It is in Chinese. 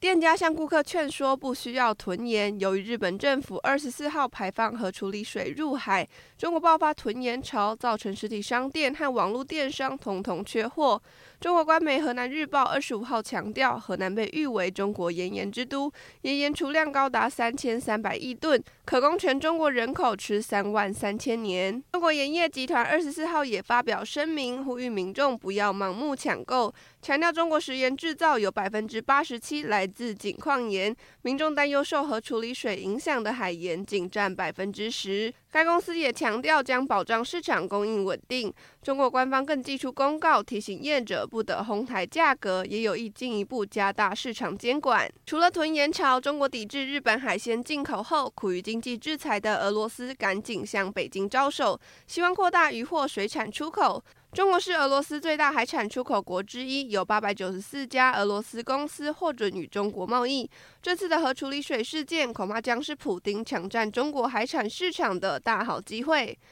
店家向顾客劝说不需要囤盐。由于日本政府二十四号排放和处理水入海，中国爆发囤盐潮，造成实体商店和网络电商统统缺货。中国官媒河南日报二十五号强调，河南被誉为中国盐盐之都，盐盐储量高达三千三百亿吨，可供全中国人口吃三万三千年。中国盐业集团二十四号也发表声明，呼吁民众不要盲目抢购，强调中国食盐制造有百分之八十七来自井矿盐，民众担忧受核处理水影响的海盐仅占百分之十。该公司也强调将保障市场供应稳定。中国官方更寄出公告，提醒业者不得哄抬价格，也有意进一步加大市场监管。除了囤盐潮，中国抵制日本海鲜进口后，苦于经济制裁的俄罗斯赶紧向北京招手，希望扩大渔获水产出口。中国是俄罗斯最大海产出口国之一，有八百九十四家俄罗斯公司获准与中国贸易。这次的核处理水事件，恐怕将是普丁抢占中国海产市场的大好机会。